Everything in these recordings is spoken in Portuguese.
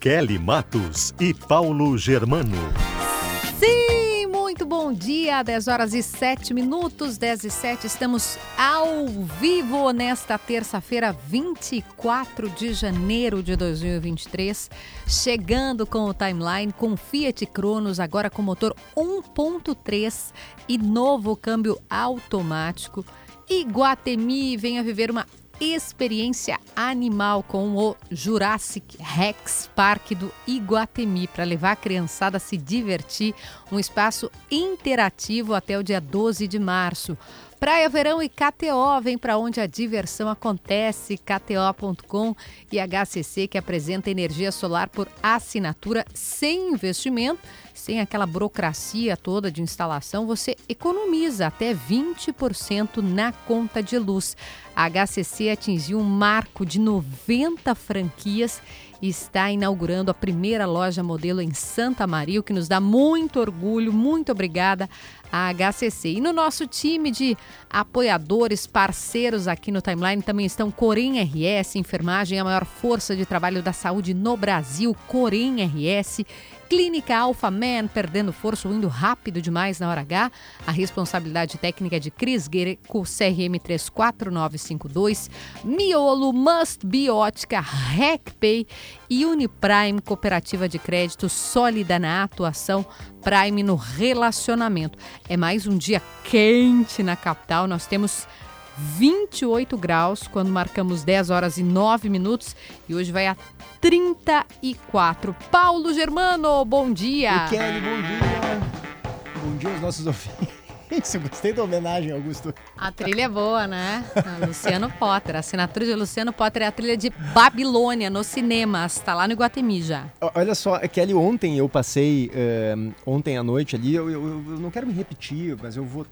Kelly Matos e Paulo Germano. Sim, muito bom dia, 10 horas e 7 minutos, 10 e 7, estamos ao vivo nesta terça-feira, 24 de janeiro de 2023, chegando com o timeline com Fiat Cronos, agora com motor 1.3 e novo câmbio automático. Iguatemi venha viver uma experiência animal com o Jurassic Rex Park do Iguatemi para levar a criançada a se divertir, um espaço interativo até o dia 12 de março. Praia Verão e KTO vem para onde a diversão acontece, kto.com e HCC que apresenta energia solar por assinatura sem investimento, sem aquela burocracia toda de instalação, você economiza até 20% na conta de luz. A HCC atingiu um marco de 90 franquias e está inaugurando a primeira loja modelo em Santa Maria, o que nos dá muito orgulho. Muito obrigada à HCC. E no nosso time de apoiadores, parceiros aqui no Timeline também estão Corém RS, enfermagem, a maior força de trabalho da saúde no Brasil, Corém RS. Clínica Alpha Man, perdendo força ou indo rápido demais na hora H. A responsabilidade técnica é de Cris Guereco, CRM 34952. Miolo, Must Biótica, RecPay e Uniprime, cooperativa de crédito sólida na atuação, Prime no relacionamento. É mais um dia quente na capital. Nós temos 28 graus quando marcamos 10 horas e 9 minutos e hoje vai a 34. Paulo Germano, bom dia. Oi, Kelly, bom dia. Bom dia aos nossos ouvintes. Gostei da homenagem, Augusto. A trilha é boa, né? A Luciano Potter. A assinatura de Luciano Potter é a trilha de Babilônia nos cinemas. Está lá no Iguatemi já. Olha só, Kelly, ontem eu passei, uh, ontem à noite ali, eu, eu, eu, não quero me repetir, mas eu vou.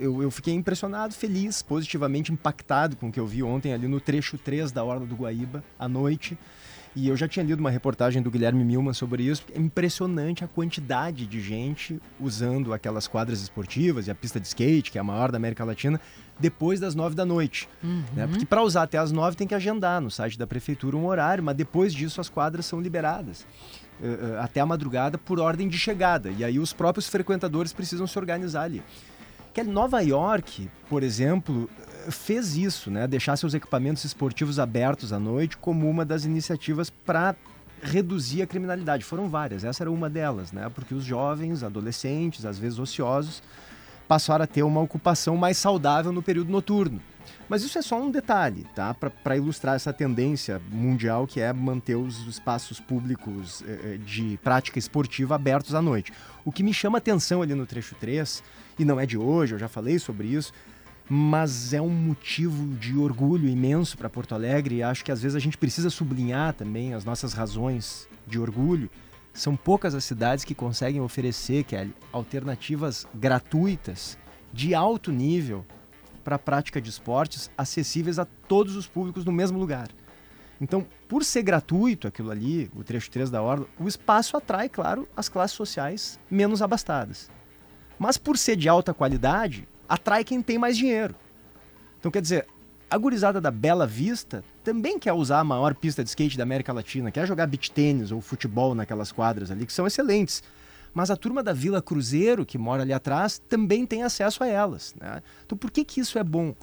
Eu, eu fiquei impressionado, feliz, positivamente impactado com o que eu vi ontem ali no trecho 3 da Orla do Guaíba, à noite. E eu já tinha lido uma reportagem do Guilherme Milman sobre isso. É impressionante a quantidade de gente usando aquelas quadras esportivas e a pista de skate, que é a maior da América Latina, depois das nove da noite. Uhum. Né? Porque para usar até as nove tem que agendar no site da prefeitura um horário, mas depois disso as quadras são liberadas. Uh, até a madrugada por ordem de chegada. E aí os próprios frequentadores precisam se organizar ali. Que Nova York, por exemplo, fez isso, né? Deixar seus equipamentos esportivos abertos à noite como uma das iniciativas para reduzir a criminalidade. Foram várias, essa era uma delas, né? Porque os jovens, adolescentes, às vezes ociosos, passaram a ter uma ocupação mais saudável no período noturno. Mas isso é só um detalhe, tá? Para ilustrar essa tendência mundial que é manter os espaços públicos eh, eh, de prática esportiva abertos à noite. O que me chama atenção ali no trecho 3, e não é de hoje, eu já falei sobre isso, mas é um motivo de orgulho imenso para Porto Alegre e acho que às vezes a gente precisa sublinhar também as nossas razões de orgulho. São poucas as cidades que conseguem oferecer Kelly, alternativas gratuitas de alto nível para a prática de esportes acessíveis a todos os públicos no mesmo lugar. Então, por ser gratuito aquilo ali, o trecho 3 da Orla, o espaço atrai, claro, as classes sociais menos abastadas. Mas por ser de alta qualidade, atrai quem tem mais dinheiro. Então, quer dizer, a gurizada da Bela Vista também quer usar a maior pista de skate da América Latina, quer jogar beach tênis ou futebol naquelas quadras ali, que são excelentes. Mas a turma da Vila Cruzeiro, que mora ali atrás, também tem acesso a elas. Né? Então, por que, que isso é bom?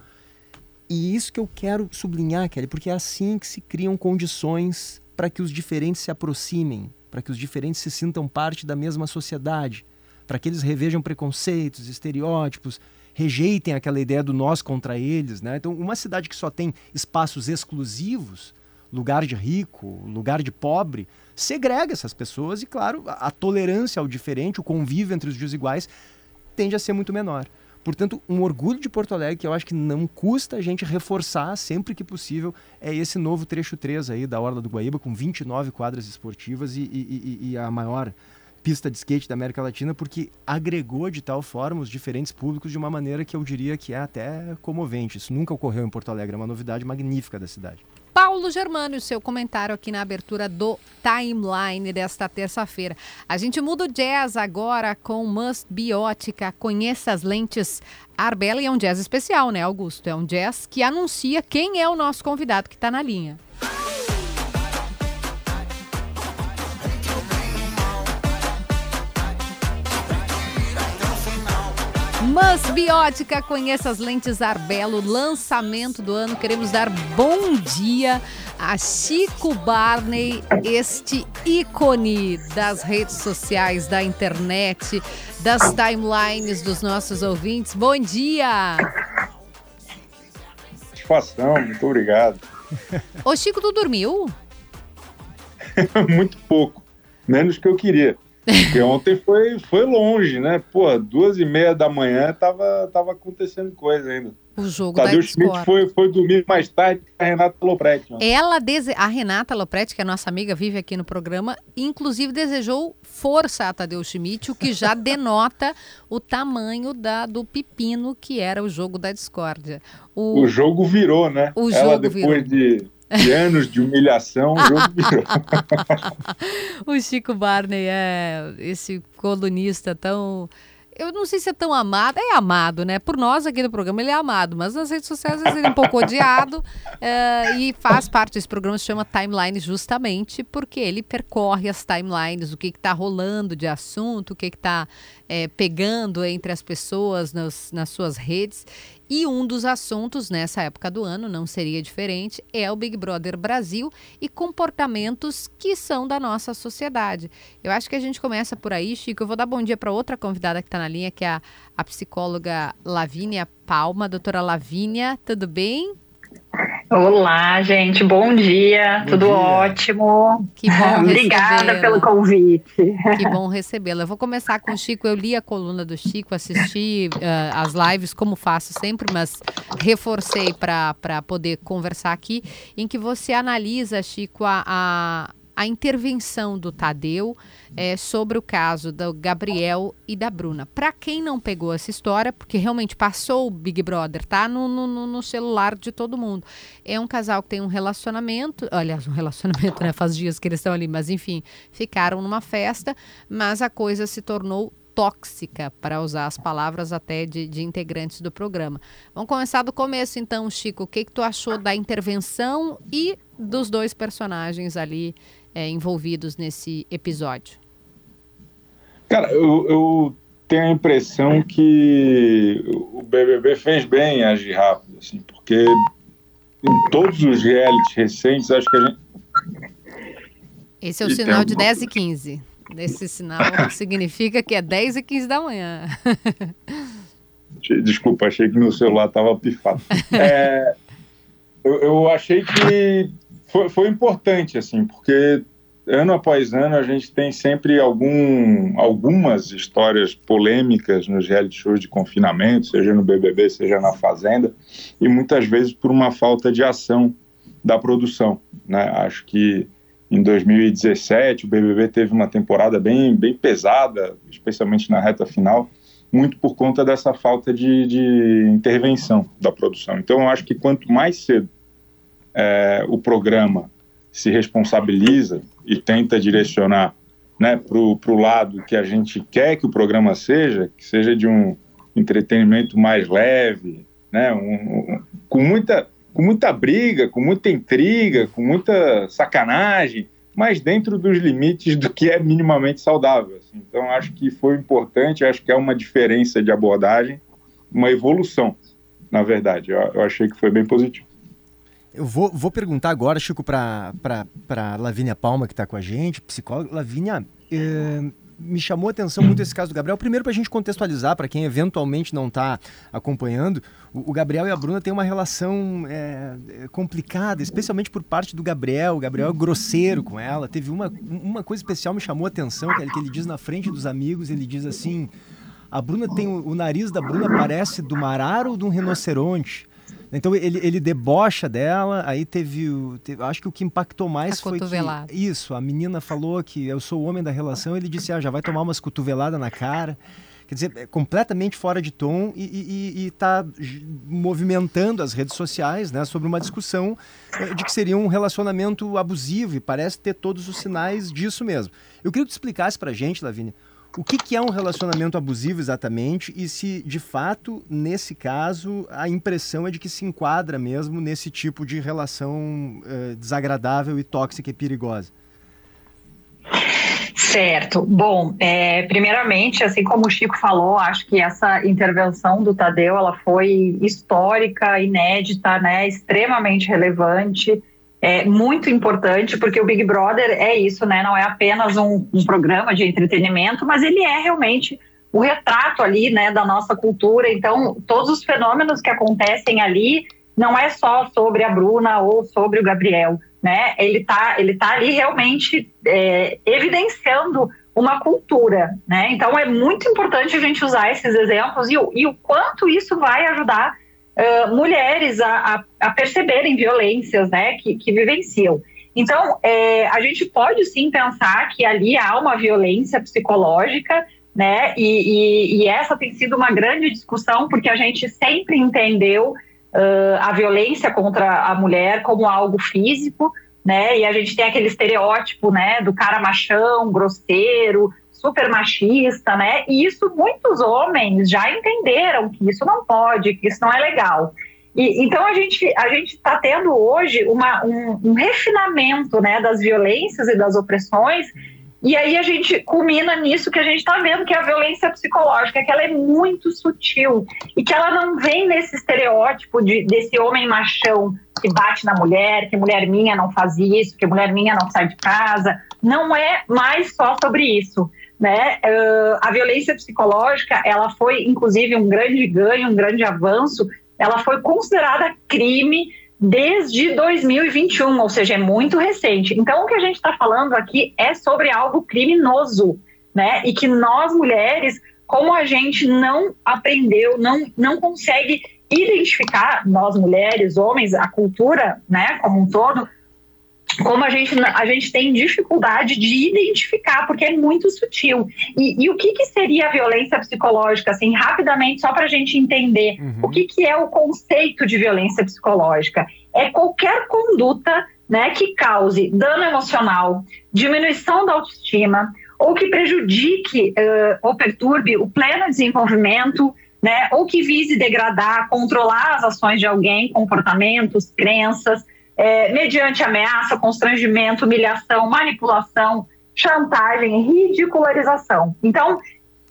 E isso que eu quero sublinhar, Kelly, porque é assim que se criam condições para que os diferentes se aproximem, para que os diferentes se sintam parte da mesma sociedade, para que eles revejam preconceitos, estereótipos, rejeitem aquela ideia do nós contra eles. Né? Então, uma cidade que só tem espaços exclusivos, lugar de rico, lugar de pobre, segrega essas pessoas e, claro, a, a tolerância ao diferente, o convívio entre os desiguais tende a ser muito menor. Portanto, um orgulho de Porto Alegre que eu acho que não custa a gente reforçar sempre que possível é esse novo trecho 3 aí da Orla do Guaíba, com 29 quadras esportivas e, e, e a maior pista de skate da América Latina, porque agregou de tal forma os diferentes públicos de uma maneira que eu diria que é até comovente. Isso nunca ocorreu em Porto Alegre, é uma novidade magnífica da cidade. Paulo Germano, seu comentário aqui na abertura do timeline desta terça-feira. A gente muda o jazz agora com Must Biótica. Conheça as lentes Arbella é um jazz especial, né, Augusto? É um jazz que anuncia quem é o nosso convidado que está na linha. Mas Biótica, conheça as lentes Arbelo, lançamento do ano. Queremos dar bom dia a Chico Barney, este ícone das redes sociais, da internet, das timelines dos nossos ouvintes. Bom dia! Satisfação, muito obrigado. Ô Chico, tu dormiu? muito pouco, menos que eu queria. Porque ontem foi, foi longe, né? Pô, duas e meia da manhã tava, tava acontecendo coisa ainda. O jogo Tadeu da Schmidt foi, foi dormir mais tarde que a Renata Lopretti. Ela dese... A Renata Lopretti, que é nossa amiga, vive aqui no programa, inclusive desejou força a Tadeu Schmidt, o que já denota o tamanho da, do pepino que era o jogo da discórdia. O, O jogo virou, né? O Ela, jogo depois de, de anos de humilhação, o jogo virou. o Chico Barney é esse colunista tão. Eu não sei se é tão amado, é amado, né? Por nós aqui do programa ele é amado, mas nas redes sociais às vezes ele é um pouco odiado eh, e faz parte desse programa, se chama Timeline justamente porque ele percorre as timelines, o que está rolando de assunto, o que está pegando entre as pessoas nas, nas suas redes. E um dos assuntos nessa época do ano, não seria diferente, é o Big Brother Brasil e comportamentos que são da nossa sociedade. Eu acho que a gente começa por aí, Chico. Eu vou dar bom dia para outra convidada que está na linha, que é a, a psicóloga Lavínia Palma. Doutora Lavínia, tudo bem? Olá, gente, bom dia, Bom tudo dia. ótimo. Que bom Obrigada recebê-la. pelo convite. Que bom recebê-la. Eu vou começar com o Chico. Eu li a coluna do Chico, assisti eh, as lives, como faço sempre, mas reforcei para poder conversar aqui, em que você analisa, Chico, a, a, a intervenção do Tadeu eh, sobre o caso do Gabriel e da Bruna. Para quem não pegou essa história, porque realmente passou o Big Brother, tá no, no, no- no celular de todo mundo. É um casal que tem um relacionamento, aliás, um relacionamento, né? Faz dias que eles estão ali, mas enfim, ficaram numa festa, mas a coisa se tornou tóxica, para usar as palavras até de, de integrantes do programa. Vamos começar do começo, então, Chico. O que, que tu achou da intervenção e dos dois personagens ali eh, envolvidos nesse episódio? Cara, eu, eu tenho a impressão que o BBB fez bem em agir rápido, assim, porque em todos os realities recentes, acho que a gente. Esse é o E sinal de um- 10 e 15. Esse sinal significa que é 10 e 15 da manhã. Desculpa, achei que meu celular estava pifado. É, eu, eu achei que foi, foi importante, assim, porque ano após ano a gente tem sempre algum, algumas histórias polêmicas nos reality shows de confinamento, seja no BBB, seja na Fazenda, e muitas vezes por uma falta de ação da produção. Né? Acho que em 2017 o BBB teve uma temporada bem, bem pesada, especialmente na reta final, muito por conta dessa falta de, de intervenção da produção. Então, eu acho que quanto mais cedo é, o programa se responsabiliza e tenta direcionar né, para o lado que a gente quer que o programa seja, que seja de um entretenimento mais leve, né, um, um, com, muita, com muita briga, com muita intriga, com muita sacanagem, mas dentro dos limites do que é minimamente saudável. assim. Então, acho que foi importante, acho que é uma diferença de abordagem, uma evolução, na verdade. Eu, eu achei que foi bem positivo. Eu vou, vou perguntar agora, Chico, para Lavínia Palma, que está com a gente, psicóloga. Lavínia, eh, me chamou a atenção muito esse caso do Gabriel. Primeiro, para a gente contextualizar, para quem eventualmente não está acompanhando, o, o Gabriel e a Bruna têm uma relação eh, complicada, especialmente por parte do Gabriel. O Gabriel é grosseiro com ela. Teve uma, uma coisa especial me chamou a atenção, que ele, que ele diz na frente dos amigos, ele diz assim... A Bruna tem o, o nariz da Bruna parece do mar ou de um rinoceronte. Então ele, ele debocha dela, aí teve, o- teve- Acho que o que impactou mais A foi que. Isso, a menina falou que eu sou o homem da relação, ele disse, ah, já vai tomar umas cotoveladas na cara. Quer dizer, é completamente fora de tom e está movimentando as redes sociais né, sobre uma discussão eh, de que seria um relacionamento abusivo e parece ter todos os sinais disso mesmo. Eu queria que tu explicasse pra gente, Lavínia, o que, que é um relacionamento abusivo exatamente e se, de fato, nesse caso, a impressão é de que se enquadra mesmo nesse tipo de relação eh, desagradável e tóxica e perigosa. Certo. Bom, é, primeiramente, assim como o Chico falou, acho que essa intervenção do Tadeu ela foi histórica, inédita, né, extremamente relevante, é muito importante, porque o Big Brother é isso, né, não é apenas um, um programa de entretenimento, mas ele é realmente o retrato ali, né, da nossa cultura. Então, todos os fenômenos que acontecem ali não é só sobre a Bruna ou sobre o Gabriel, né? Ele tá, ele tá ali realmente é, evidenciando uma cultura, né? Então é muito importante a gente usar esses exemplos e, e o quanto isso vai ajudar mulheres a, a- a perceberem violências, né? Que, que vivenciam. Então é, a gente pode sim pensar que ali há uma violência psicológica, né? E, e- e essa tem sido uma grande discussão porque a gente sempre entendeu uh, a violência contra a mulher como algo físico, né? E a gente tem aquele estereótipo, né, do cara machão, grosseiro, super machista, né? E isso muitos homens já entenderam que isso não pode, que isso não é legal. E, então a gente a gente está tendo hoje uma, um, um refinamento, né, das violências e das opressões. E aí a gente culmina nisso que a gente está vendo, que é a violência psicológica, que ela é muito sutil e que ela não vem nesse estereótipo de, desse homem machão que bate na mulher, que mulher minha não faz isso, que mulher minha não sai de casa. Não é mais só sobre isso. Né? Uh, a violência psicológica, ela foi inclusive um grande ganho, um grande avanço. Ela foi considerada crime desde 2021, ou seja, é muito recente. Então, o que a gente está falando aqui é sobre algo criminoso, né? E que nós mulheres, como a gente não aprendeu, não, não consegue identificar, nós mulheres, homens, a cultura, né, como um todo, como a gente, a gente tem dificuldade de identificar, porque é muito sutil. E, e o que, que seria a violência psicológica, assim, rapidamente, só para a gente entender Uhum. o que, que é o conceito de violência psicológica? É qualquer conduta né, que cause dano emocional, diminuição da autoestima, ou que prejudique uh, ou perturbe o pleno desenvolvimento, né, ou que vise degradar, controlar as ações de alguém, comportamentos, crenças, é, mediante ameaça, constrangimento, humilhação, manipulação, chantagem, ridicularização. Então,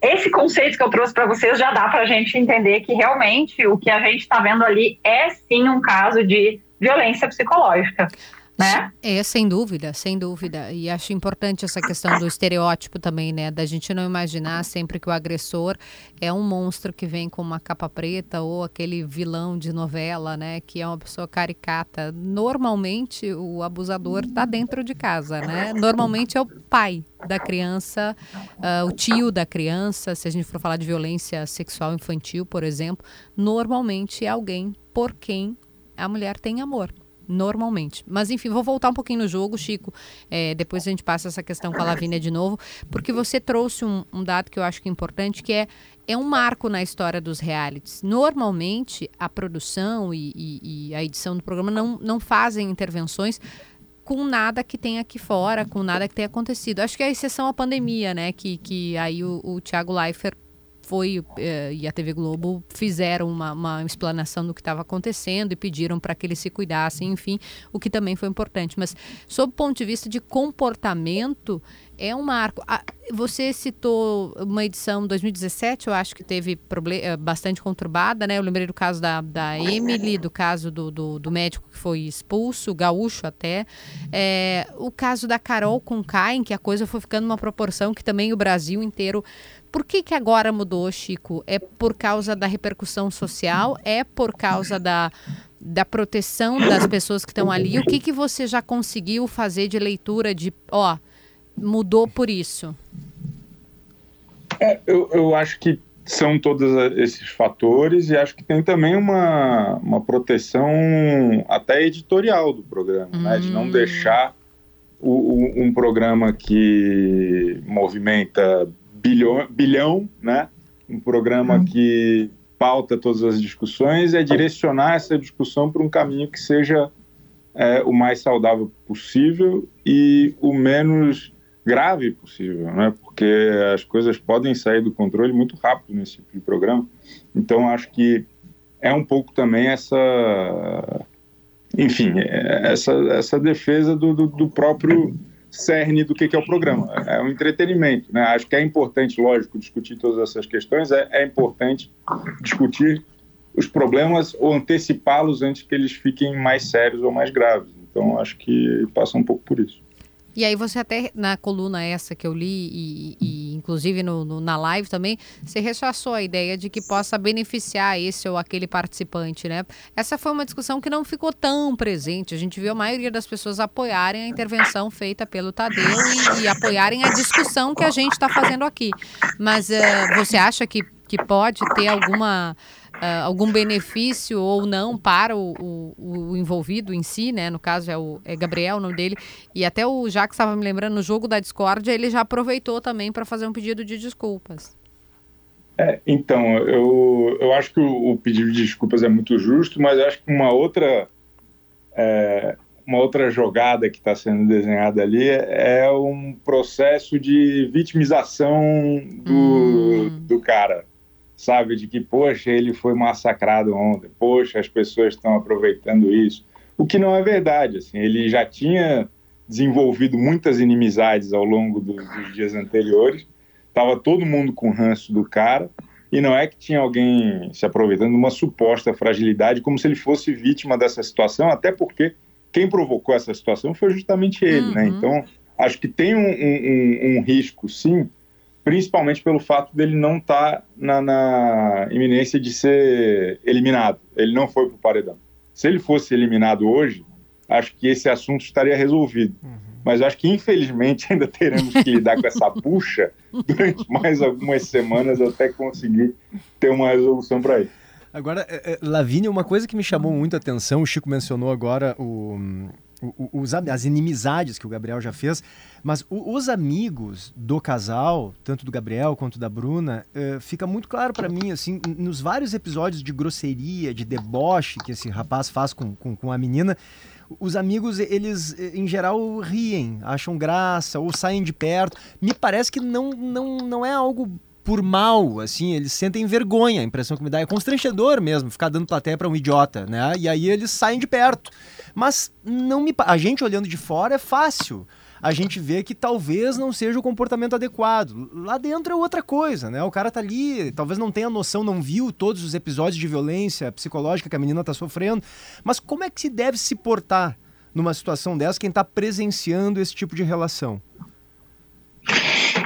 esse conceito que eu trouxe para vocês já dá para a gente entender que realmente o que a gente está vendo ali é sim um caso de violência psicológica. Né? É, sem dúvida, sem dúvida. E acho importante essa questão do estereótipo também, né? Da gente não imaginar sempre que o agressor é um monstro que vem com uma capa preta ou aquele vilão de novela, né? Que é uma pessoa caricata. Normalmente o abusador está dentro de casa, né? Normalmente é o pai da criança, uh, o tio da criança. Se a gente for falar de violência sexual infantil, por exemplo, normalmente é alguém por quem a mulher tem amor normalmente. Mas enfim, vou voltar um pouquinho no jogo, Chico. É, depois a gente passa essa questão com a Lavínia de novo, porque você trouxe um, um, dado que eu acho que é importante, que é, é um marco na história dos realities. Normalmente, a produção e, e, e a edição do programa não, não fazem intervenções com nada que tem aqui fora, com nada que tenha acontecido. Acho que é a exceção à pandemia, né? Que, que aí o, o Thiago Leifert foi eh, e a TV Globo fizeram uma, uma explanação do que estava acontecendo e pediram para que eles se cuidassem, enfim, o que também foi importante. Mas, sob o ponto de vista de comportamento, é um marco. Ah, você citou uma edição 2017, eu acho que teve bastante conturbada, né? Eu lembrei do caso da, da Emily, do caso do, do, do médico que foi expulso, gaúcho até. É, o caso da Carol com em que a coisa foi ficando uma proporção que também o Brasil inteiro por que, que agora mudou, Chico? É por causa da repercussão social? É por causa da, da proteção das pessoas que estão ali? O que, que você já conseguiu fazer de leitura de, ó, mudou por isso? É, eu, eu acho que são todos esses fatores e acho que tem também uma, uma proteção até editorial do programa, hum. né? De não hum. deixar o, o, um programa que movimenta bilhão, bilhão né? Um programa hum. que pauta todas as discussões é direcionar essa discussão para um caminho que seja é, o mais saudável possível e o menos grave possível, né? Porque as coisas podem sair do controle muito rápido nesse tipo de programa. Então acho que é um pouco também essa, enfim, essa, essa defesa do, do, do próprio cerne do que, que é o programa. É um entretenimento, né? Acho que é importante, lógico, discutir todas essas questões. É, é importante discutir os problemas ou antecipá-los antes que eles fiquem mais sérios ou mais graves. Então acho que passa um pouco por isso. E aí você até, na coluna essa que eu li, e, e inclusive no, no, na live também, você rechaçou a ideia de que possa beneficiar esse ou aquele participante, né? Essa foi uma discussão que não ficou tão presente. A gente viu a maioria das pessoas apoiarem a intervenção feita pelo Tadeu e, e apoiarem a discussão que a gente está fazendo aqui. Mas uh, você acha que, que pode ter alguma uh, algum benefício ou não para o, o, o, envolvido em si, né? No caso é o é Gabriel, o nome dele. E até o Jacques estava me lembrando, no jogo da discórdia, ele já aproveitou também para fazer um pedido de desculpas. É, então, eu, eu acho que o, o, pedido de desculpas é muito justo, mas acho que uma outra, é, uma outra jogada que está sendo desenhada ali é um processo de vitimização do, hum. do cara sabe? De que, poxa, ele foi massacrado ontem, poxa, as pessoas estão aproveitando isso. O que não é verdade, assim, ele já tinha desenvolvido muitas inimizades ao longo do, dos dias anteriores, estava todo mundo com ranço do cara, e não é que tinha alguém se aproveitando de uma suposta fragilidade, como se ele fosse vítima dessa situação, até porque quem provocou essa situação foi justamente ele, né? uhum. né? Então, acho que tem um, um, um risco, sim, principalmente pelo fato dele não estar tá na, na, iminência de ser eliminado. Ele não foi para o paredão. Se ele fosse eliminado hoje, acho que esse assunto estaria resolvido. Uhum. Mas acho que, infelizmente, ainda teremos que lidar com essa bucha durante mais algumas semanas até conseguir ter uma resolução para isso. Agora, é, é, Lavínia, uma coisa que me chamou muito a atenção, o Chico mencionou agora o, os, as inimizades que o Gabriel já fez, mas os amigos do casal, tanto do Gabriel quanto da Bruna, uh, fica muito claro para mim, assim, nos vários episódios de grosseria, de deboche que esse rapaz faz com, com, com a menina, os amigos, eles, eh, em geral, riem, acham graça ou saem de perto. Me parece que não, não, não é algo por mal, assim, eles sentem vergonha, a impressão que me dá é constrangedor mesmo, ficar dando plateia para um idiota, né? E aí eles saem de perto. Mas não me a gente olhando de fora é fácil. A gente vê que talvez não seja o comportamento adequado. Lá dentro é outra coisa, né? O cara tá ali, talvez não tenha noção, não viu todos os episódios de violência psicológica que a menina tá sofrendo. Mas como é que se deve se portar numa situação dessa quem está presenciando esse tipo de relação?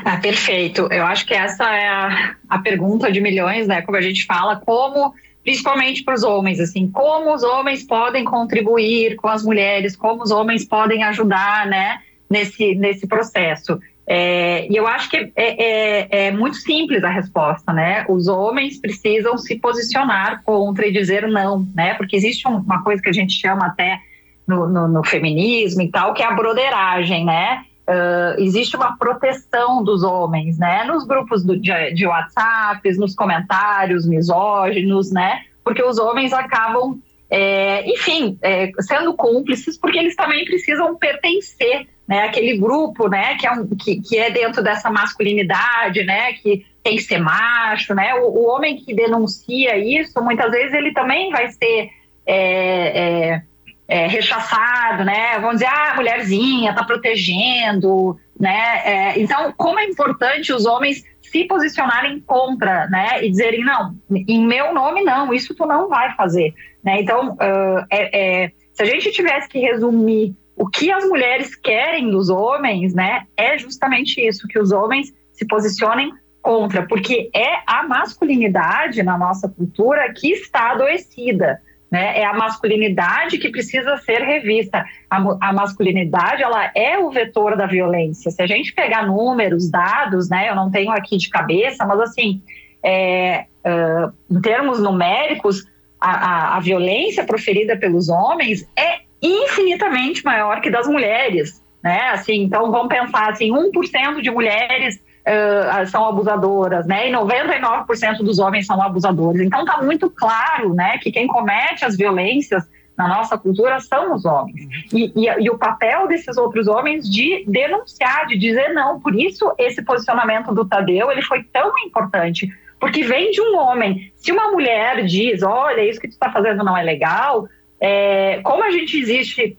Ah, perfeito. Eu acho que essa é a, a pergunta de milhões, né? Como a gente fala, como principalmente para os homens, assim, como os homens podem contribuir com as mulheres, como os homens podem ajudar, né, nesse, nesse processo. É, e eu acho que é, é, é, muito simples a resposta, né? Os homens precisam se posicionar contra e dizer não, né? Porque existe uma coisa que a gente chama até no, no, no feminismo e tal, que é a broderagem, né? Uh, existe uma proteção dos homens, né? Nos grupos do, de, de WhatsApp, nos comentários misóginos, né? Porque os homens acabam, é, enfim, é, sendo cúmplices, porque eles também precisam pertencer, né? Aquele grupo, né? Que é, um, que, que é dentro dessa masculinidade, né? Que tem que ser macho, né? O, o homem que denuncia isso, muitas vezes ele também vai ser é, é rechaçado, né? Vão dizer, ah, mulherzinha, tá protegendo, né? É, então, como é importante os homens se posicionarem contra, né? E dizerem, não, em meu nome não, isso tu não vai fazer, né? Então, uh, é, se a gente tivesse que resumir o que as mulheres querem dos homens, né? É justamente isso, que os homens se posicionem contra, porque é a masculinidade na nossa cultura que está adoecida, né? É a masculinidade que precisa ser revista. A, a, masculinidade ela é o vetor da violência. Se a gente pegar números, dados, né? Eu não tenho aqui de cabeça, mas assim é, uh, em termos numéricos, a, a, a violência proferida pelos homens é infinitamente maior que das mulheres, né? Assim, então vamos pensar assim, 1% de mulheres uh, são abusadoras, né? E 99% dos homens são abusadores. Então está muito claro, né, que quem comete as violências na nossa cultura são os homens. E, e, e, o papel desses outros homens de denunciar, de dizer não. Por isso, esse posicionamento do Tadeu ele foi tão importante. Porque vem de um homem. Se uma mulher diz, olha, isso que tu está fazendo não é legal, é, como a gente existe,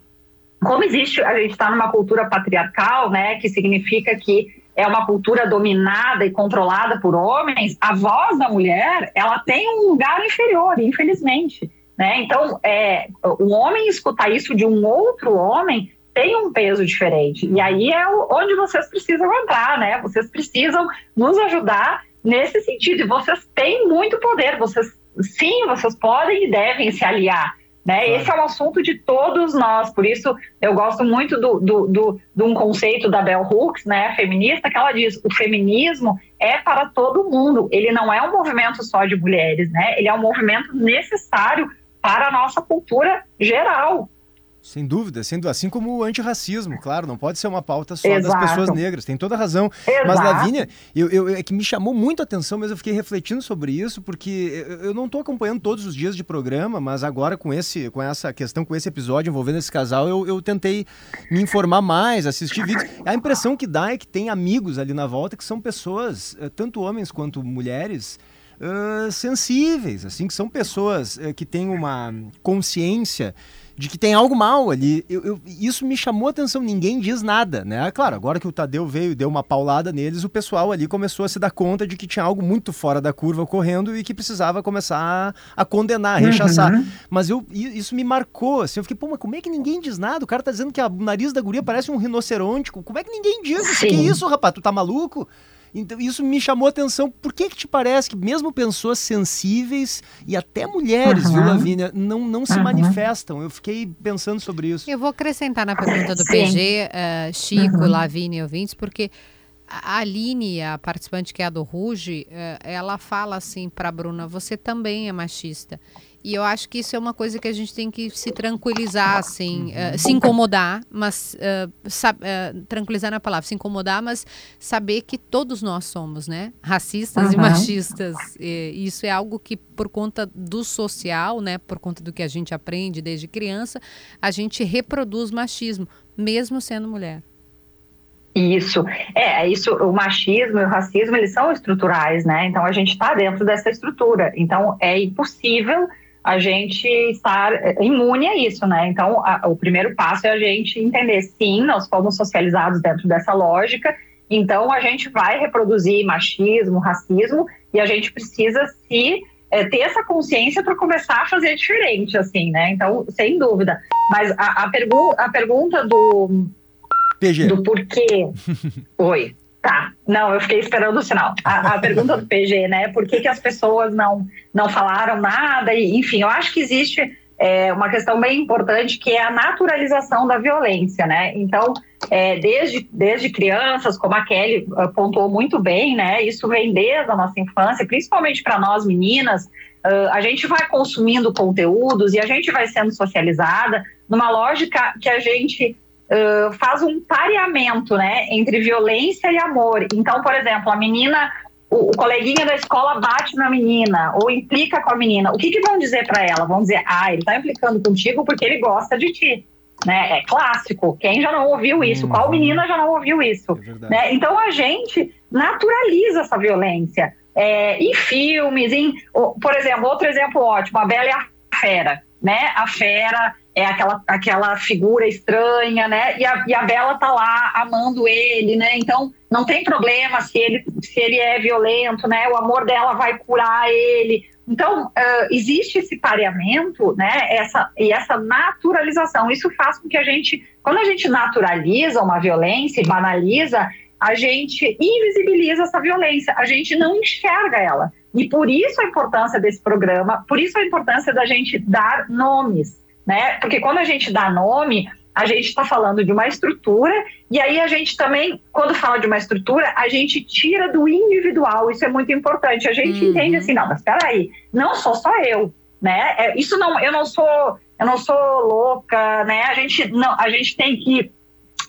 como existe, a gente está numa cultura patriarcal, né, que significa que é uma cultura dominada e controlada por homens, a voz da mulher, ela tem um lugar inferior, infelizmente. Né? Então, é, o homem escutar isso de um outro homem tem um peso diferente. E aí é onde vocês precisam entrar, né? Vocês precisam nos ajudar nesse sentido. E vocês têm muito poder. Vocês, sim, vocês podem e devem se aliar. Né? Claro. Esse é um assunto de todos nós, por isso eu gosto muito do, do, do, de um conceito da Bell Hooks, né, feminista, que ela diz: o feminismo é para todo mundo, ele não é um movimento só de mulheres, né? ele é um movimento necessário para a nossa cultura geral. Sem dúvida, sendo assim como o antirracismo, claro, não pode ser uma pauta só Exato. das pessoas negras, tem toda a razão. Exato. Mas, Lavínia, eu, eu, é que me chamou muito a atenção, mas eu fiquei refletindo sobre isso, porque eu não estou acompanhando todos os dias de programa, mas agora com, esse, com essa questão, com esse episódio envolvendo esse casal, eu, eu tentei me informar mais, assistir vídeos. A impressão que dá é que tem amigos ali na volta que são pessoas, eh, tanto homens quanto mulheres, uh, sensíveis, assim, que são pessoas uh, que têm uma consciência de que tem algo mal ali. Eu, eu, isso me chamou a atenção, ninguém diz nada, né? Claro, agora que o Tadeu veio e deu uma paulada neles, o pessoal ali começou a se dar conta de que tinha algo muito fora da curva ocorrendo e que precisava começar a, a condenar, a rechaçar. Uhum. Mas eu, isso me marcou, assim, eu fiquei, pô, mas como é que ninguém diz nada? O cara tá dizendo que o nariz da guria parece um rinoceronte, como é que ninguém diz? Sim. Que isso, rapaz? Tu tá maluco? Então, isso me chamou a atenção. Por que, que te parece que mesmo pessoas sensíveis e até mulheres, uhum. viu, Lavínia, não, não se uhum. manifestam? Eu fiquei pensando sobre isso. Eu vou acrescentar na pergunta do Sim. PG, uh, eh, Chico, uhum. Lavínia e ouvintes, porque a Aline, a participante que é a do Ruge, uh, ela fala assim para Bruna: você também é machista. E eu acho que isso é uma coisa que a gente tem que se tranquilizar, assim, uh, se incomodar, mas uh, uh, tranquilizar na palavra, se incomodar, mas saber que todos nós somos, né, racistas uhum. e machistas. E isso é algo que por conta do social, né, por conta do que a gente aprende desde criança, a gente reproduz machismo, mesmo sendo mulher. Isso, é, isso, o machismo e o racismo, eles são estruturais, né, então a gente está dentro dessa estrutura, então é impossível a gente estar imune a isso, né? Então, a, o primeiro passo é a gente entender, sim, nós fomos socializados dentro dessa lógica, então a gente vai reproduzir machismo, racismo, e a gente precisa se é, ter essa consciência para começar a fazer diferente, assim, né? Então, sem dúvida. Mas a, a, pergu a pergunta do, PG. do porquê. Oi. Tá, não, eu fiquei esperando o sinal. A, a pergunta do PG, né? Por que, que as pessoas não, não falaram nada? E, enfim, eu acho que existe é, uma questão bem importante que é a naturalização da violência, né? Então, é, desde, desde crianças, como a Kelly pontuou muito bem, né? Isso vem desde a nossa infância, principalmente para nós meninas. Uh, a gente vai consumindo conteúdos e a gente vai sendo socializada numa lógica que a gente uh, faz um pareamento, né, entre violência e amor. Então, por exemplo, a menina, o, o, coleguinha da escola bate na menina ou implica com a menina. O que, que vão dizer para ela? Vão dizer, ah, ele está implicando contigo porque ele gosta de ti. Né? É clássico. Quem já não ouviu isso? Qual uhum. menina já não ouviu isso? É né? Então a gente naturaliza essa violência. É, em filmes, em, por exemplo, outro exemplo ótimo, a Bela e a Fera. Né? A Fera é aquela, aquela figura estranha, né? E a, e a Bela tá lá amando ele, né? Então não tem problema se ele, se ele é violento, né? O amor dela vai curar ele. Então uh, existe esse pareamento, né? Essa e essa naturalização. Isso faz com que a gente, quando a gente naturaliza uma violência e banaliza, a gente invisibiliza essa violência. A gente não enxerga ela. E por isso a importância desse programa, por isso a importância da gente dar nomes né? Porque quando a gente dá nome, a gente está falando de uma estrutura, e aí a gente também, quando fala de uma estrutura, a gente tira do individual, isso é muito importante. A gente uhum. entende assim, não, mas peraí, não sou só eu, né? É, isso não, eu não sou, eu não sou louca, né? A gente não, a gente tem que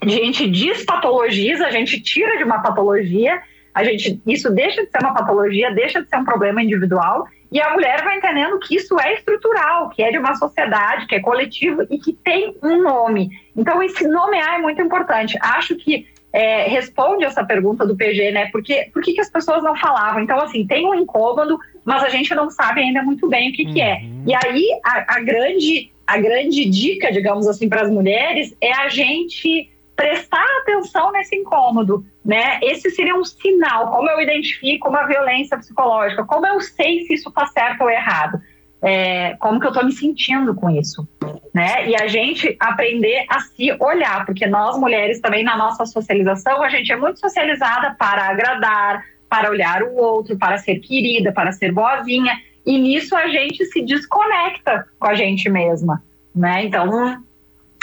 a gente despatologiza, a gente tira de uma patologia, a gente isso deixa de ser uma patologia, deixa de ser um problema individual e a mulher vai entendendo que isso é estrutural, que é de uma sociedade, que é coletivo e que tem um nome. Então, esse nomear é muito importante. Acho que é, responde essa pergunta do PG, né? Porque, por que, que as pessoas não falavam? Então, assim, tem um incômodo, mas a gente não sabe ainda muito bem o que, uhum. que é. Uhum. E aí, a, a, grande, a grande dica, digamos assim, para as mulheres é a gente prestar atenção nesse incômodo, né? Esse seria um sinal, como eu identifico uma violência psicológica, como eu sei se isso está certo ou errado, é, como que eu estou me sentindo com isso, né? E a gente aprender a se olhar, porque nós mulheres também na nossa socialização, a gente é muito socializada para agradar, para olhar o outro, para ser querida, para ser boazinha, e nisso a gente se desconecta com a gente mesma, né? Então,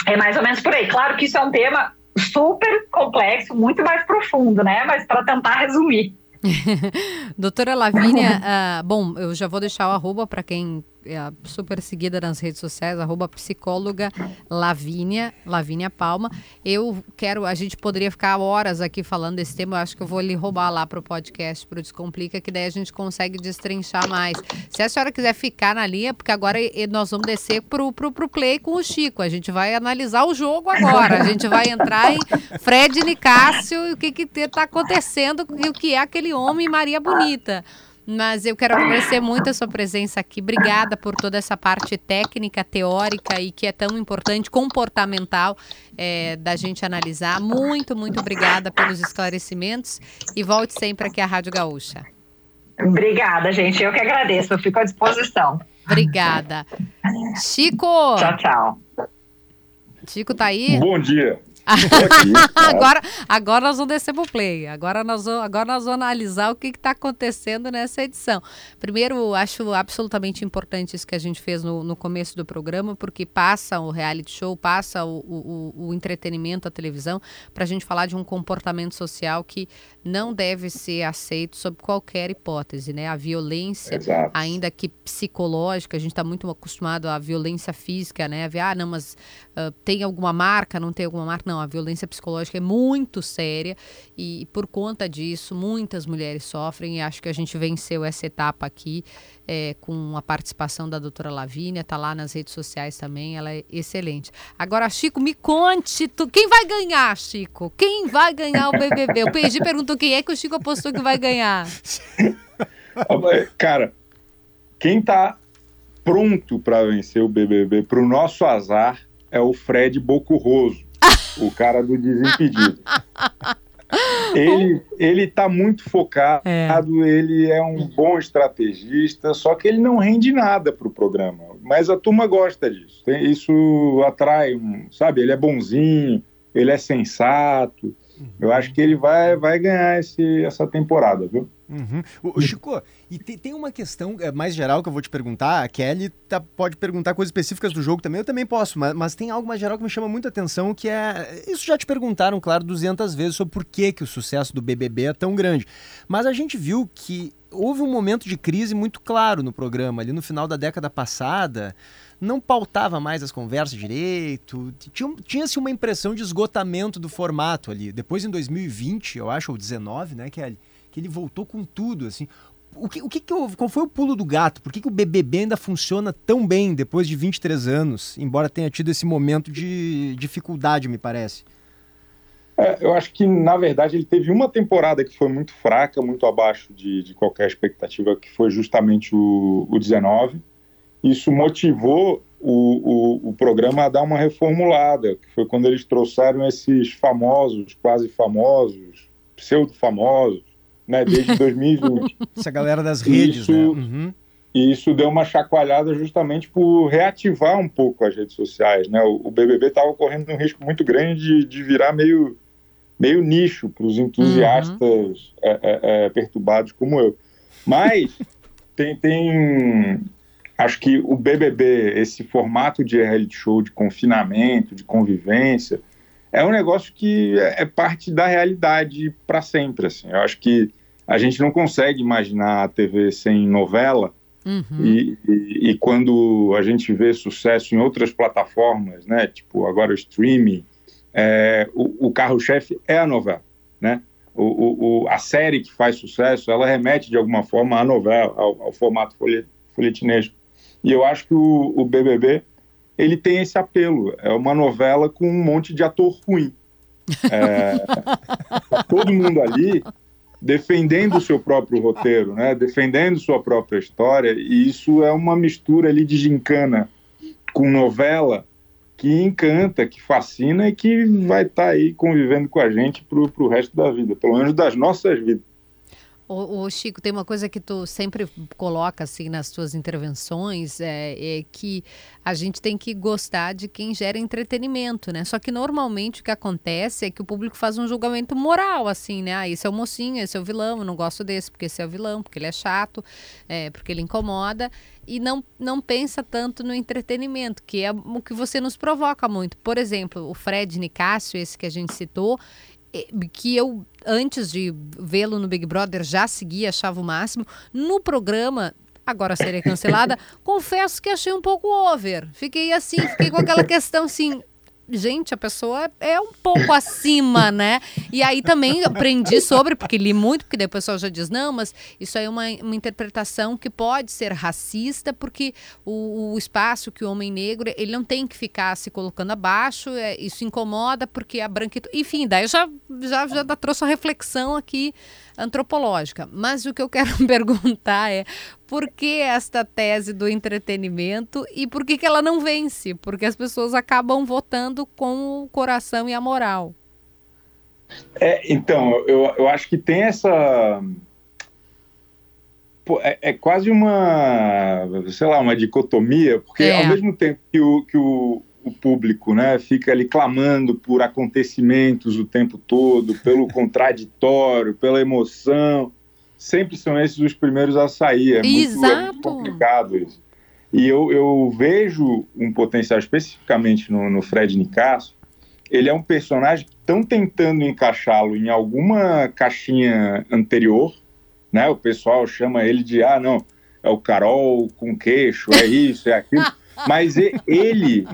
é mais ou menos por aí. Claro que isso é um tema super complexo, muito mais profundo, né? Mas para tentar resumir. Doutora Lavínia, uh, bom, eu já vou deixar o arroba para quem super seguida nas redes sociais, arroba psicóloga Lavínia, Lavínia Palma. Eu quero, a gente poderia ficar horas aqui falando desse tema, eu acho que eu vou lhe roubar lá para o podcast, para o Descomplica, que daí a gente consegue destrinchar mais. Se a senhora quiser ficar na linha, porque agora nós vamos descer pro, pro, pro play com o Chico, a gente vai analisar o jogo agora, a gente vai entrar em Fred Nicásio e o que que está acontecendo e o que é aquele homem Maria Bonita. Mas eu quero agradecer muito a sua presença aqui. Obrigada por toda essa parte técnica, teórica e que é tão importante, comportamental, é, da gente analisar. Muito, muito obrigada pelos esclarecimentos e volte sempre aqui à Rádio Gaúcha. Obrigada, gente. Eu que agradeço. Eu fico à disposição. Obrigada. Chico! Tchau, tchau. Chico tá aí? Bom dia. agora, agora nós vamos descer pro play. Agora nós vamos, agora nós vamos analisar o que está acontecendo nessa edição. Primeiro, acho absolutamente importante isso que a gente fez no, no começo do programa, porque passa o reality show, passa o, o, o entretenimento, a televisão, para a gente falar de um comportamento social que não deve ser aceito sob qualquer hipótese, né? A violência, Exato. ainda que psicológica, a gente está muito acostumado à violência física, né? A ver, ah, não, mas uh, tem alguma marca, não tem alguma marca? Não, a violência psicológica é muito séria e, por conta disso, muitas mulheres sofrem e acho que a gente venceu essa etapa aqui é, com a participação da doutora Lavínia, tá lá nas redes sociais também, ela é excelente. Agora, Chico, me conte, tu, quem vai ganhar, Chico? Quem vai ganhar o BBB? O PG perguntou quem é que o Chico apostou que vai ganhar. Cara, quem tá pronto para vencer o BBB, para o nosso azar, é o Fred Bocurroso o cara do Desimpedido. Ele, ele tá muito focado, é. ele é um bom estrategista, só que ele não rende nada pro programa. Mas a turma gosta disso. Isso atrai, sabe? Ele é bonzinho, ele é sensato. Eu acho que ele vai, vai ganhar esse, essa temporada, viu? Uhum. O, Chico, e te, tem uma questão é, mais geral que eu vou te perguntar. A Kelly tá, pode perguntar coisas específicas do jogo também, eu também posso, mas, mas tem algo mais geral que me chama muita atenção, que é. Isso já te perguntaram, claro, 200 vezes sobre por que, que o sucesso do BBB é tão grande. Mas a gente viu que houve um momento de crise muito claro no programa, ali no final da década passada não pautava mais as conversas direito, tinha-se uma impressão de esgotamento do formato ali. Depois, em 2020, eu acho, ou 19, né, Kelly? Que ele voltou com tudo, assim. O que, o que, que qual foi o pulo do gato? Por que, que o BBB ainda funciona tão bem depois de 23 anos, embora tenha tido esse momento de dificuldade, me parece? É, eu acho que, na verdade, ele teve uma temporada que foi muito fraca, muito abaixo de, de qualquer expectativa, que foi justamente o, o 19. Isso motivou o, o, o, programa a dar uma reformulada, que foi quando eles trouxeram esses famosos, quase famosos, pseudo-famosos, né, desde 2020. Essa galera das redes, isso, né? Uhum. E isso deu uma chacoalhada justamente por reativar um pouco as redes sociais, né? O, o BBB estava correndo um risco muito grande de, de virar meio, meio nicho para os entusiastas uhum. é, é, é, perturbados como eu. Mas tem, tem acho que o BBB, esse formato de reality show de confinamento, de convivência, é um negócio que é, é parte da realidade para sempre. Assim. Eu acho que a gente não consegue imaginar a TV sem novela. Uhum. E, e, e, quando a gente vê sucesso em outras plataformas, né, tipo agora o streaming, é, o, o carro-chefe é a novela, né? O, o, a série que faz sucesso, ela remete de alguma forma à novela, ao, ao formato folhetinesco. E eu acho que o, o BBB ele tem esse apelo. É uma novela com um monte de ator ruim. É, todo mundo ali defendendo o seu próprio roteiro, né? defendendo sua própria história, e isso é uma mistura ali de gincana com novela que encanta, que fascina e que vai estar tá aí convivendo com a gente para o resto da vida, pelo menos das nossas vidas. O, Chico, tem uma coisa que tu sempre coloca assim nas tuas intervenções, é, é, que a gente tem que gostar de quem gera entretenimento, né? Só que normalmente o que acontece é que o público faz um julgamento moral, assim, né? Ah, esse é o mocinho, esse é o vilão, eu não gosto desse porque esse é o vilão, porque ele é chato, é, porque ele incomoda e não, não pensa tanto no entretenimento, que é o que você nos provoca muito. Por exemplo, o Fred Nicásio, esse que a gente citou, que eu, antes de vê-lo no Big Brother, já seguia, achava o máximo. No programa, agora seria cancelada, confesso que achei um pouco over. Fiquei assim, fiquei com aquela questão assim, gente, a pessoa é um pouco acima, né? E aí também aprendi sobre, porque li muito, porque depois o pessoal já diz, não, mas isso aí é uma, uma interpretação que pode ser racista, porque o, o, espaço que o homem negro, ele não tem que ficar se colocando abaixo, é, isso incomoda, porque a branquitude... Enfim, daí já, já, já trouxe uma reflexão aqui antropológica. Mas o que eu quero perguntar é por que esta tese do entretenimento e por que, que ela não vence? Porque as pessoas acabam votando com o coração e a moral. É, então, eu, eu acho que tem essa. Pô, é, é, quase uma, sei lá, uma dicotomia, porque é. ao mesmo tempo que o, que o, o público, né? Fica ali clamando por acontecimentos o tempo todo, pelo contraditório, pela emoção. Sempre são esses os primeiros a sair. É, muito, é muito, complicado isso. E eu, eu, vejo um potencial especificamente no, no Fred Nicasso. Ele é um personagem que estão tentando encaixá-lo em alguma caixinha anterior, né? O pessoal chama ele de ah, não, é o Carol com queixo, é isso, é aquilo. Mas ele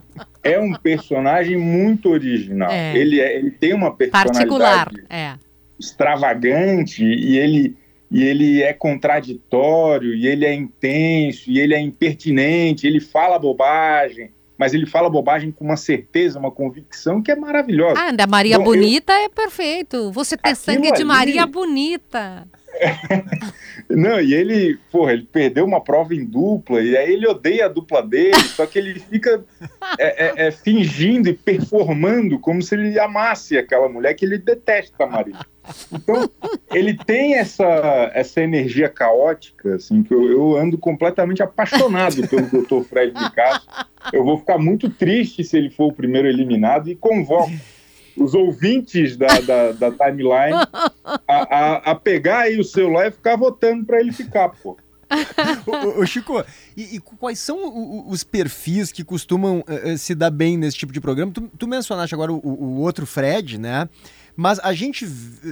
é um personagem muito original. É. Ele, é, ele tem uma personalidade Particular, é. extravagante e ele, e ele é contraditório, e ele é intenso, e ele é impertinente, ele fala bobagem, mas ele fala bobagem com uma certeza, uma convicção que é maravilhosa. Ah, da Maria então, Bonita eu... é perfeito. Você tem sangue de ali... Maria Bonita. Não, e ele, porra, ele perdeu uma prova em dupla, e aí ele odeia a dupla dele, só que ele fica é, é, é, fingindo e performando como se ele amasse aquela mulher que ele detesta, Maria. Então, ele tem essa, essa energia caótica, assim, que eu, eu ando completamente apaixonado pelo Dr. Fred Picasso. Eu vou ficar muito triste se ele for o primeiro eliminado e convoco os ouvintes da, da, da timeline a, a, a, pegar aí o celular e ficar votando para ele ficar, pô. ô, Chico, e, e, quais são os perfis que costumam uh, se dar bem nesse tipo de programa? Tu, tu mencionaste agora o, o, outro Fred, né? Mas a gente,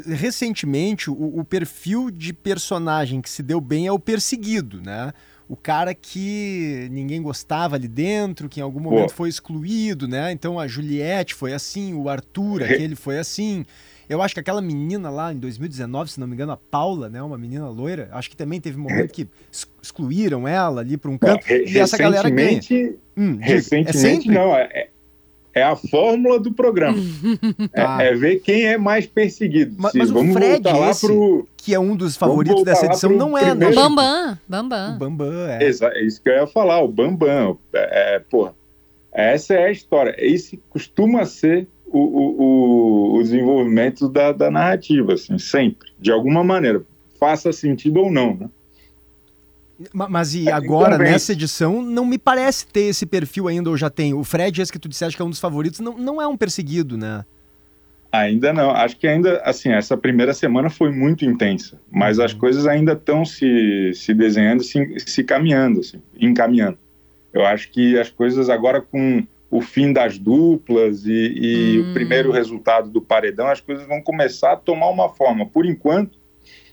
recentemente, o, o perfil de personagem que se deu bem é o perseguido, né? O cara que ninguém gostava ali dentro, que em algum momento Pô. foi excluído, né? Então a Juliette foi assim, o Arthur, aquele foi assim. Eu acho que aquela menina lá em 2019, se não me engano, a Paula, né, uma menina loira, acho que também teve um momento que excluíram ela ali para um canto e essa galera ganha. Hum, recentemente é não, é, é a fórmula do programa. tá. é, é, ver quem é mais perseguido. Mas, mas o Fred, esse, pro... que é um dos favoritos dessa edição, não é, né? Bambam, Bambam. O Bambam, é. é isso que eu ia falar, o Bambam. É, é, porra, essa é a história. Esse costuma ser o, o, o desenvolvimento da, da narrativa, assim, sempre, de alguma maneira. Faça sentido ou não, né? Mas e é, agora, nessa edição, não me parece ter esse perfil ainda, ou já tem. O Fred, esse que tu disseste que é um dos favoritos, não, não é um perseguido, né? Ainda não. Acho que ainda, assim, essa primeira semana foi muito intensa, mas uhum. as coisas ainda estão se, se desenhando, se, se caminhando, assim, encaminhando. Eu acho que as coisas agora com o fim das duplas e, e hum. o primeiro resultado do paredão, as coisas vão começar a tomar uma forma. Por enquanto,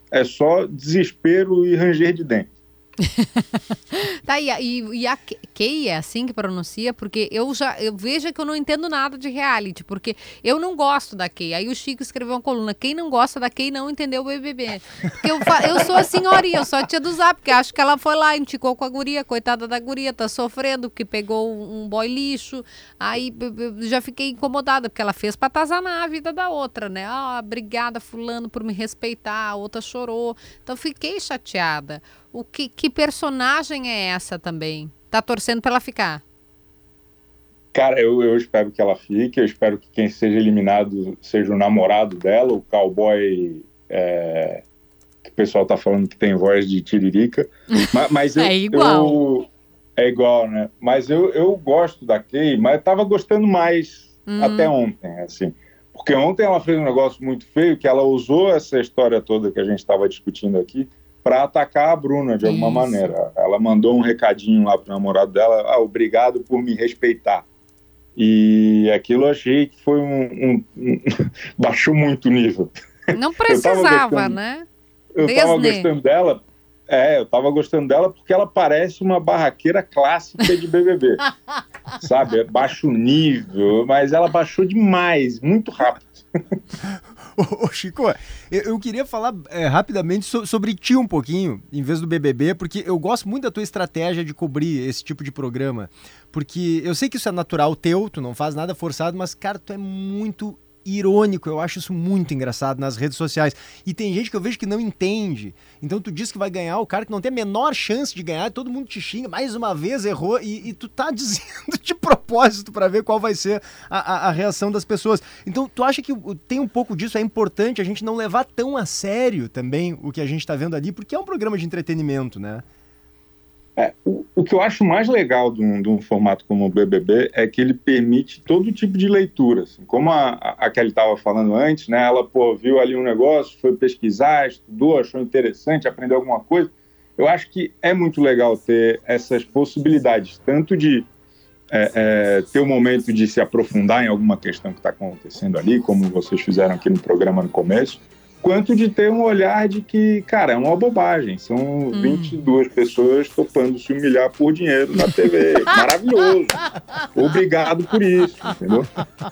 é só desespero e ranger de dentro. tá, e, e, e a Kay é assim que pronuncia? Porque eu já eu vejo que eu não entendo nada de reality, porque eu não gosto da Kay. Aí o Chico escreveu uma coluna: quem não gosta da Kay não entendeu o BBB. Porque eu, eu sou a senhorinha, eu só tinha do zap, porque acho que ela foi lá, indicou com a guria, coitada da guria, tá sofrendo, porque pegou um boy lixo. Aí já fiquei incomodada, porque ela fez pra atazanar a vida da outra, né? Ah, obrigada, Fulano, por me respeitar, a outra chorou. Então fiquei chateada. O que, que personagem é essa também? Tá torcendo para ela ficar? Cara, eu, eu espero que ela fique. Eu espero que quem seja eliminado seja o namorado dela, o cowboy é, que o pessoal tá falando que tem voz de tiririca. Mas, mas eu, é igual. Eu, é igual, né? Mas eu, eu gosto da Kay, mas tava gostando mais hum. até ontem, assim. Porque ontem ela fez um negócio muito feio, que ela usou essa história toda que a gente estava discutindo aqui para atacar a Bruna de alguma Isso. maneira. Ela mandou um recadinho lá pro namorado dela, ah, obrigado por me respeitar. E aquilo eu achei que foi um, um, um baixou muito o nível. Não precisava, eu né? Eu Desne. tava gostando dela. É, eu tava gostando dela porque ela parece uma barraqueira clássica de BBB. sabe? É baixo nível, mas ela baixou demais, muito rápido. Ô, Chico, eu, eu, queria falar é, rapidamente so, sobre ti um pouquinho, em vez do BBB, porque eu gosto muito da tua estratégia de cobrir esse tipo de programa. Porque eu sei que isso é natural teu, tu não faz nada forçado, mas, cara, tu é muito irônico. Eu acho isso muito engraçado nas redes sociais. E tem gente que eu vejo que não entende. Então tu diz que vai ganhar, o cara que não tem a menor chance de ganhar, todo mundo te xinga, mais uma vez errou, e, e tu tá dizendo de propósito para ver qual vai ser a, a, a, reação das pessoas. Então tu acha que tem um pouco disso, é importante a gente não levar tão a sério também o que a gente tá vendo ali, porque é um programa de entretenimento, né? É, o, o, que eu acho mais legal de um, de um, formato como o BBB é que ele permite todo tipo de leitura. Assim. Como a, a Kelly estava falando antes, né, ela pô, viu ali um negócio, foi pesquisar, estudou, achou interessante, aprendeu alguma coisa. Eu acho que é muito legal ter essas possibilidades, tanto de é, é, ter o um momento de se aprofundar em alguma questão que está acontecendo ali, como vocês fizeram aqui no programa no começo, quanto de ter um olhar de que, cara, é uma bobagem. São hum. 22 pessoas topando se humilhar por dinheiro na TV. Maravilhoso. Obrigado por isso, entendeu?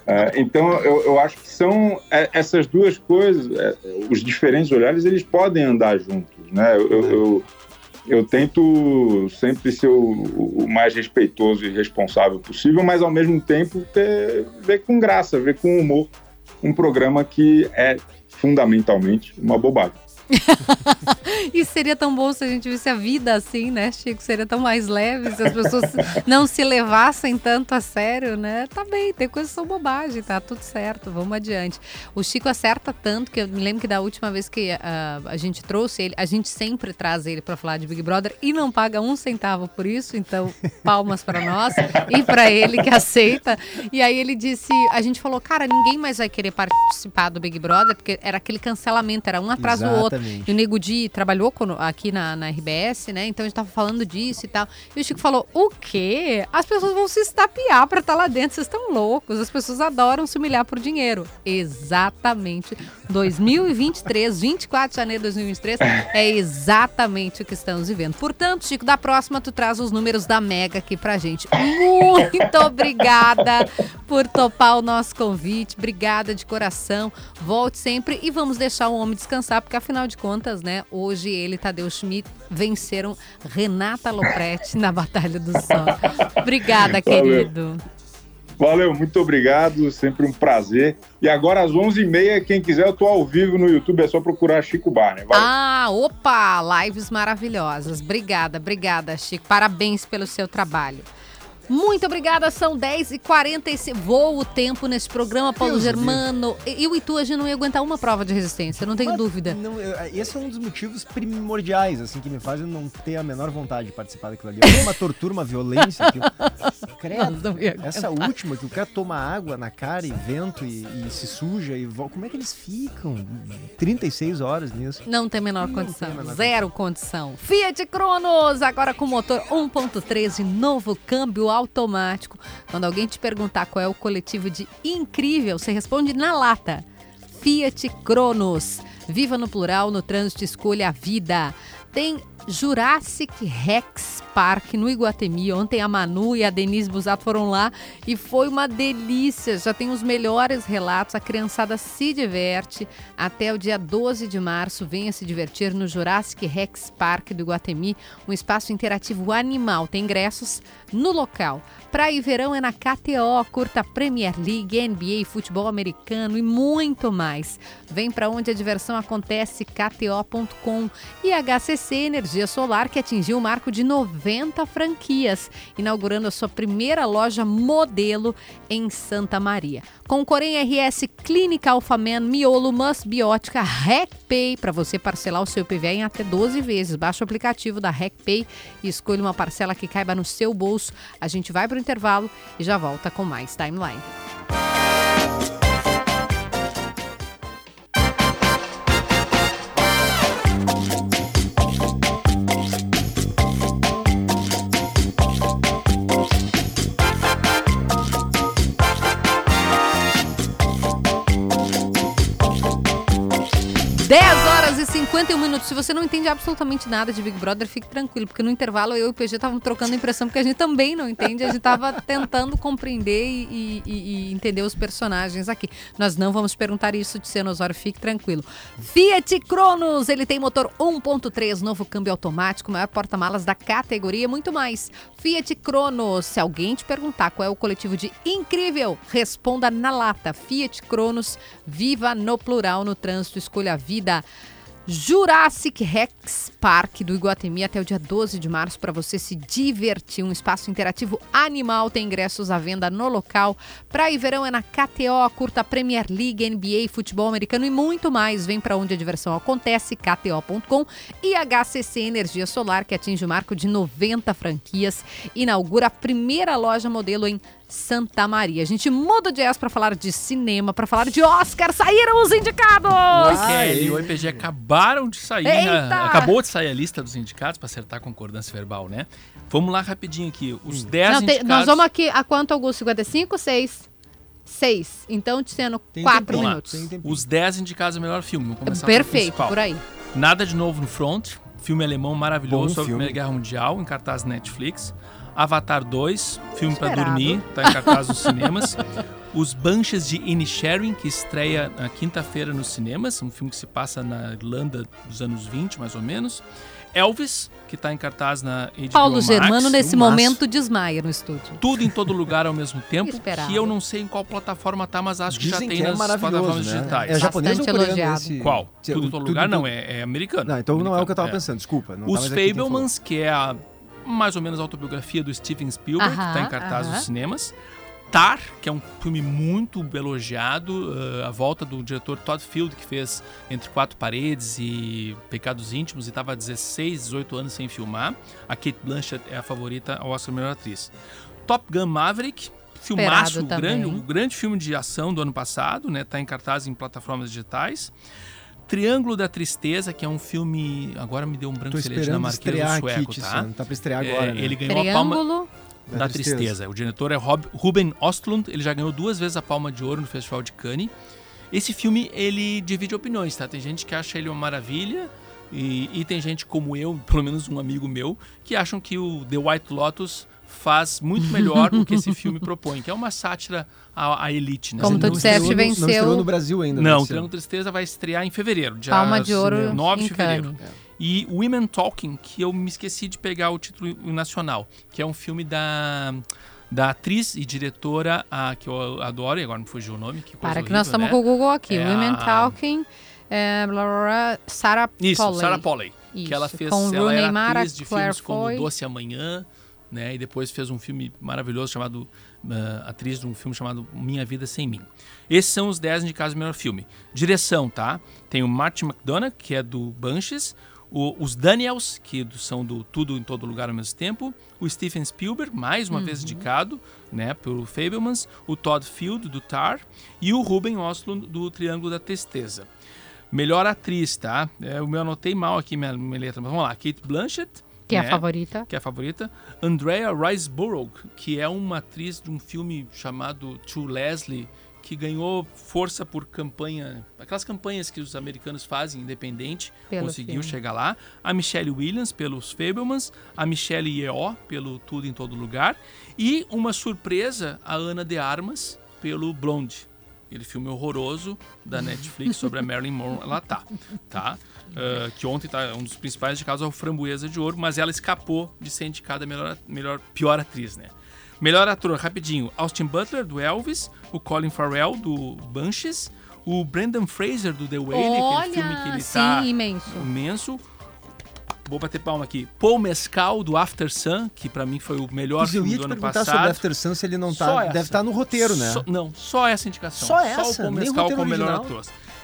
É, então, eu, eu, acho que são é, essas duas coisas, é, os diferentes olhares, eles podem andar juntos, né? Eu, eu, eu, eu tento sempre ser o, o, mais respeitoso e responsável possível, mas ao mesmo tempo ter, ver com graça, ver com humor um programa que é fundamentalmente uma bobagem. e seria tão bom se a gente visse a vida assim, né, Chico? Seria tão mais leve se as pessoas não se levassem tanto a sério, né? Tá bem, tem coisas que são bobagem, tá tudo certo, vamos adiante. O Chico acerta tanto que eu me lembro que da última vez que uh, a gente trouxe ele, a gente sempre traz ele para falar de Big Brother e não paga um centavo por isso, então palmas para nós e para ele que aceita. E aí ele disse, a gente falou, cara, ninguém mais vai querer participar do Big Brother porque era aquele cancelamento, era um atrás do outro. E o Nego Di trabalhou aqui na, na RBS, né? Então a gente tava falando disso e tal. E o Chico falou: o quê? As pessoas vão se estapear pra estar tá lá dentro. Vocês estão loucos. As pessoas adoram se humilhar por dinheiro. Exatamente. 2023, 24 de janeiro de 2023, é exatamente o que estamos vivendo. Portanto, Chico, da próxima tu traz os números da Mega aqui pra gente. Muito obrigada por topar o nosso convite. Obrigada de coração. Volte sempre e vamos deixar o homem descansar, porque afinal de contas, né, hoje ele e Tadeu Schmidt venceram Renata Lopretti na Batalha do Sol. Obrigada, querido. Valeu, muito obrigado, sempre um prazer. E agora às 11h30, quem quiser, eu tô ao vivo no YouTube, é só procurar Chico Barney. Valeu. Ah, opa, lives maravilhosas. Obrigada, obrigada, Chico. Parabéns pelo seu trabalho. Muito obrigada, são 10h45. Voa o tempo nesse programa, Paulo Deus Germano. E o Itu, a gente não ia aguentar uma prova de resistência, não tenho Mas, dúvida. não, eu- esse é um dos motivos primordiais, assim, que me fazem não ter a menor vontade de participar daquilo ali. É uma tortura, uma violência. aquilo. Credo. Essa última, que o cara toma água na cara e vento e, e se suja e volta. Como é que eles ficam 36 horas nisso? Não tem a menor Não condição. a menor Zero condição. Fiat Cronos, agora com motor 1.3 e novo câmbio automático. Quando alguém te perguntar qual é o coletivo de incrível, você responde na lata. Fiat Cronos. Viva no plural, no trânsito, escolha a vida. Tem Jurassic Rex Park no Iguatemi. Ontem a Manu e a Denise Busato foram lá e foi uma delícia. Já tem os melhores relatos. A criançada se diverte. Até o dia 12 de março, venha se divertir no Jurassic Rex Park do Iguatemi, um espaço interativo animal. Tem ingressos no local. Praia e verão é na KTO. Curta Premier League, NBA, futebol americano e muito mais. Vem para onde a diversão acontece, kto.com. E HCC Energia Solar, que atingiu o marco de 90 franquias, inaugurando a sua primeira loja modelo em Santa Maria. Com Corém RS Clínica Alfaman, Miolo, Must Biótica, RecPay, para você parcelar o seu PVA em até 12 vezes. Baixe o aplicativo da RecPay e escolha uma parcela que caiba no seu bolso. A gente vai para o intervalo e já volta com mais Timeline. 51 minutos. Se você não entende absolutamente nada de Big Brother, fique tranquilo, porque no intervalo eu e o PG estavam trocando impressão, porque a gente também não entende. A gente estava tentando compreender e, e- e entender os personagens aqui. Nós não vamos perguntar isso de Ceno Osório, fique tranquilo. Fiat Cronos, ele tem motor 1.3, novo câmbio automático, maior porta-malas da categoria e muito mais. Fiat Cronos, se alguém te perguntar qual é o coletivo de incrível, responda na lata. Fiat Cronos, viva no plural no trânsito, escolha a vida. Jurassic Rex Park do Iguatemi até o dia 12 de março para você se divertir. Um espaço interativo animal, tem ingressos à venda no local. Praia e verão é na KTO, curta Premier League, NBA, futebol americano e muito mais. Vem para onde a diversão acontece, kto.com e HCC Energia Solar, que atinge o marco de 90 franquias, inaugura a primeira loja modelo em Santa Maria. A gente muda o jazz para falar de cinema, para falar de Oscar. Saíram os indicados! Oi, Kelly e o IPG acabaram de sair. Eita! né? Acabou de sair a lista dos indicados para acertar a concordância verbal, né? Vamos lá rapidinho aqui. Os 10 Não, tem- indicados. nós vamos aqui a quanto, Augusto? 55? 6? 6. Então, te sendo Tem 4 tempinho. Vamos lá. minutos. Tem. Os 10 indicados ao melhor filme. Vamos começar pelo Perfeito, por aí. Nada de novo no Front. Filme alemão maravilhoso Bom sobre a filme. Primeira Guerra Mundial, em cartaz Netflix. Avatar 2, filme para dormir, tá em cartaz nos cinemas. Os Banshees de Inisherin, que estreia na quinta-feira nos cinemas, um filme que se passa na Irlanda dos anos 20, mais ou menos. Elvis, que está em cartaz na HBO Paulo Max. Germano, nesse filmaço. momento, desmaia no estúdio. Tudo em todo lugar ao mesmo tempo, Esperado. que eu não sei em qual plataforma tá, mas acho que já Dizem tem que é nas plataformas né? digitais. É japonês Bastante ou coreano elogiado. esse? Qual? Tudo em todo tudo lugar? do- Não, é, é americano. Não, então não é o que eu tava É. pensando, desculpa. não Os. Fablemans, que é a mais ou menos a autobiografia do Steven Spielberg, que está em cartaz aham. nos cinemas. Tar, que é um filme muito elogiado, uh, a volta do diretor Todd Field, que fez Entre Quatro Paredes e Pecados Íntimos e estava há 16, 18 anos sem filmar. A Kate Blanchett é a favorita ao Oscar Melhor Atriz. Top Gun Maverick, filmaço, o grande, o grande filme de ação do ano passado, né? Tá em cartaz em plataformas digitais. Triângulo da Tristeza, que é um filme. Agora me deu um branco Tô excelente esperando dinamarquês estrear ou sueco, aqui, tá? Tá pra estrear É, agora, né? Ele ganhou a palma Triângulo. da tristeza. O diretor é Rob, Ruben Ostlund, ele já ganhou duas vezes a Palma de Ouro no Festival de Cannes. Esse filme, ele divide opiniões, tá? Tem gente que acha ele uma maravilha e, e tem gente como eu, pelo menos um amigo meu, que acham que o The White Lotus faz muito melhor o que esse filme propõe, que é uma sátira à, à elite, né? Como tu disseste, no- Não venceu- estreou no Brasil ainda. né, Não, o esse Triângulo Tristeza vai estrear em fevereiro, dia Palma de Ouro 9 de fevereiro. E Women Talking, que eu me esqueci de pegar o título nacional, que é um filme da, da atriz e diretora a, que eu adoro, e agora me fugiu o nome. Que Para que horrível, nós estamos né? com o Google aqui. É Women a- Talking, é, blá, blá, blá, Sarah Isso, Polley. Sarah Polley. Isso, Que ela fez, com ela Rooney era Mara, atriz de Claire filmes como Foy. Doce Amanhã, né? E depois fez um filme maravilhoso chamado uh, atriz de um filme chamado Minha Vida Sem Mim. Esses são os 10 indicados do melhor filme. Direção, tá? Tem o Martin McDonagh, que é do Banshees, o, os Daniels, que são do Tudo em Todo Lugar ao mesmo tempo, o Steven Spielberg, mais uma uhum. vez indicado, né, pelo Fablemans, o Todd Field, do Tar, e o Ruben Ostlund, do Triângulo da Tristeza. Melhor atriz, tá? É, eu me anotei mal aqui minha, minha letra, mas vamos lá. Kate Blanchett, que né? é a né, favorita. Que é a favorita. Andrea Riseborough, que é uma atriz de um filme chamado To Leslie, que ganhou força por campanha, aquelas campanhas que os americanos fazem independente, pelo conseguiu filme. chegar lá. A Michelle Williams pelos Fablemans, a Michelle Yeoh pelo Tudo em Todo Lugar e uma surpresa a Ana de Armas pelo Blonde. Aquele filme horroroso da Netflix sobre a Marilyn Monroe, ela tá, tá? Uh, que ontem tá um dos principais indicados ao Framboesa de Ouro, mas ela escapou de ser indicada melhor, melhor pior atriz, né? Melhor ator, rapidinho, Austin Butler, do Elvis, o Colin Farrell, do Banshees, o Brendan Fraser, do The Whale, Olha, aquele filme que ele sim, tá imenso. imenso. Vou bater palma aqui. Paul Mescal, do After Sun, que para mim foi o melhor Mas filme eu ia do te ano perguntar passado. sobre After Sun se ele não tá. Deve estar tá no roteiro, né? Só, não, só essa indicação. Só essa? Só o Paul Mescal como melhor ator.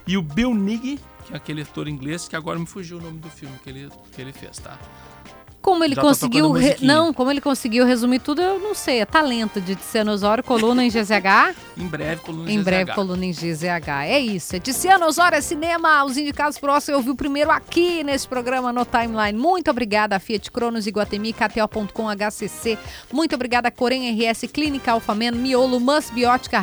E o Bill Nighy, que é aquele ator inglês que agora me fugiu o nome do filme que ele, que ele fez, tá? Como ele Já tô conseguiu. re-. Não, como ele conseguiu resumir tudo, eu não sei. É talento de Cianosório, coluna em GZH. Em breve, coluna Em GZH. breve, coluna em GZH. É isso. É Tiziano Osório é Cinema. Os indicados pro Oscar eu vi o primeiro aqui nesse programa no Timeline. Muito obrigada a Fiat Cronos, Iguatemi, KTO.com, HCC. Muito obrigada Corém RS, Clínica Alfamen, Miolo, Musbiótica,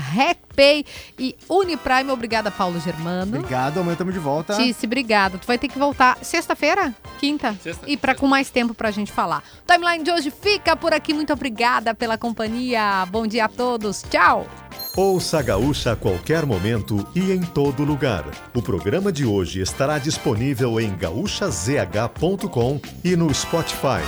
RecPay e Uniprime. Obrigada, Paulo Germano. Obrigado, amanhã estamos de volta. Tice, obrigada. Tu vai ter que voltar sexta-feira? Quinta? Sexta- e para com mais tempo pra gente falar. O timeline de hoje fica por aqui. Muito obrigada pela companhia. Bom dia a todos. Tchau. Ouça a Gaúcha a qualquer momento e em todo lugar. O programa de hoje estará disponível em gaúchazh.com e no Spotify.